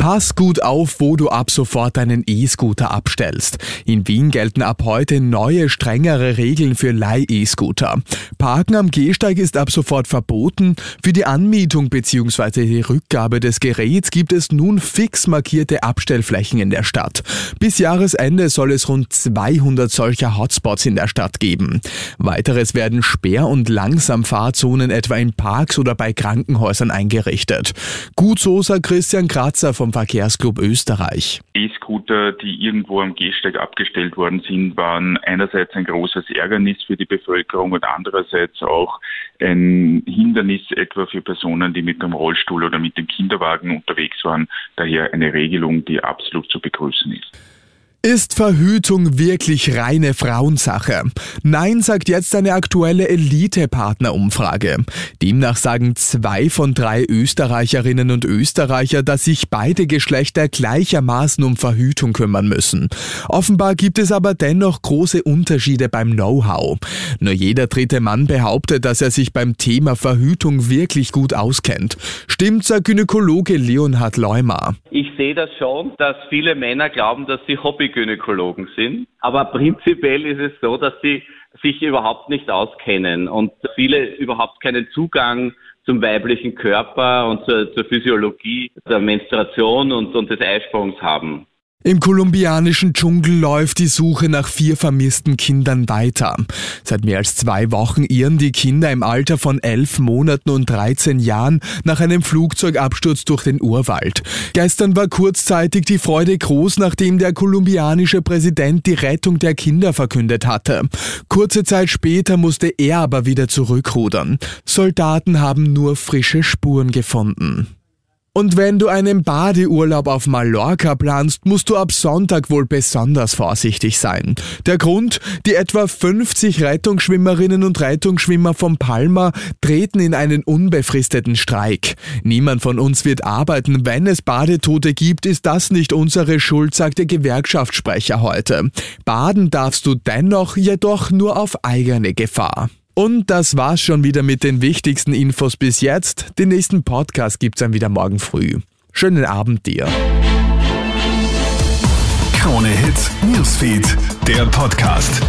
Pass gut auf, wo du ab sofort deinen E-Scooter abstellst. In Wien gelten ab heute neue, strengere Regeln für Leih-E-Scooter. Parken am Gehsteig ist ab sofort verboten. Für die Anmietung bzw. die Rückgabe des Geräts gibt es nun fix markierte Abstellflächen in der Stadt. Bis Jahresende soll es rund 200 solcher Hotspots in der Stadt geben. Weiteres werden Sperr- und Langsamfahrzonen etwa in Parks oder bei Krankenhäusern eingerichtet. Gut so, sagt Christian Kratzer vom Verkehrsclub Österreich. E-Scooter, die irgendwo am Gehsteig abgestellt worden sind, waren einerseits ein großes Ärgernis für die Bevölkerung und andererseits auch ein Hindernis etwa für Personen, die mit dem Rollstuhl oder mit dem Kinderwagen unterwegs waren. Daher eine Regelung, die absolut zu begrüßen ist. Ist Verhütung wirklich reine Frauensache? Nein, sagt jetzt eine aktuelle Elite-Partner-Umfrage. Demnach sagen zwei von drei Österreicherinnen und Österreicher, dass sich beide Geschlechter gleichermaßen um Verhütung kümmern müssen. Offenbar gibt es aber dennoch große Unterschiede beim Know-how. Nur jeder dritte Mann behauptet, dass er sich beim Thema Verhütung wirklich gut auskennt. Stimmt, sagt Gynäkologe Leonhard Leumer. Ich sehe das schon, dass viele Männer glauben, dass sie Hobby Gynäkologen sind. Aber prinzipiell ist es so, dass sie sich überhaupt nicht auskennen und viele überhaupt keinen Zugang zum weiblichen Körper und zur, zur Physiologie der Menstruation und, und des Eisprungs haben. Im kolumbianischen Dschungel läuft die Suche nach vier vermissten Kindern weiter. Seit mehr als zwei Wochen irren die Kinder im Alter von elf Monaten und 13 Jahren nach einem Flugzeugabsturz durch den Urwald. Gestern war kurzzeitig die Freude groß, nachdem der kolumbianische Präsident die Rettung der Kinder verkündet hatte. Kurze Zeit später musste er aber wieder zurückrudern. Soldaten haben nur frische Spuren gefunden. Und wenn du einen Badeurlaub auf Mallorca planst, musst du ab Sonntag wohl besonders vorsichtig sein. Der Grund? Die etwa 50 Rettungsschwimmerinnen und Rettungsschwimmer von Palma treten in einen unbefristeten Streik. Niemand von uns wird arbeiten. Wenn es Badetote gibt, ist das nicht unsere Schuld, sagt der Gewerkschaftssprecher heute. Baden darfst du dennoch, jedoch nur auf eigene Gefahr. Und das war's schon wieder mit den wichtigsten Infos bis jetzt. Den nächsten Podcast gibt's dann wieder morgen früh. Schönen Abend dir. Krone Hits, Newsfeed, der Podcast.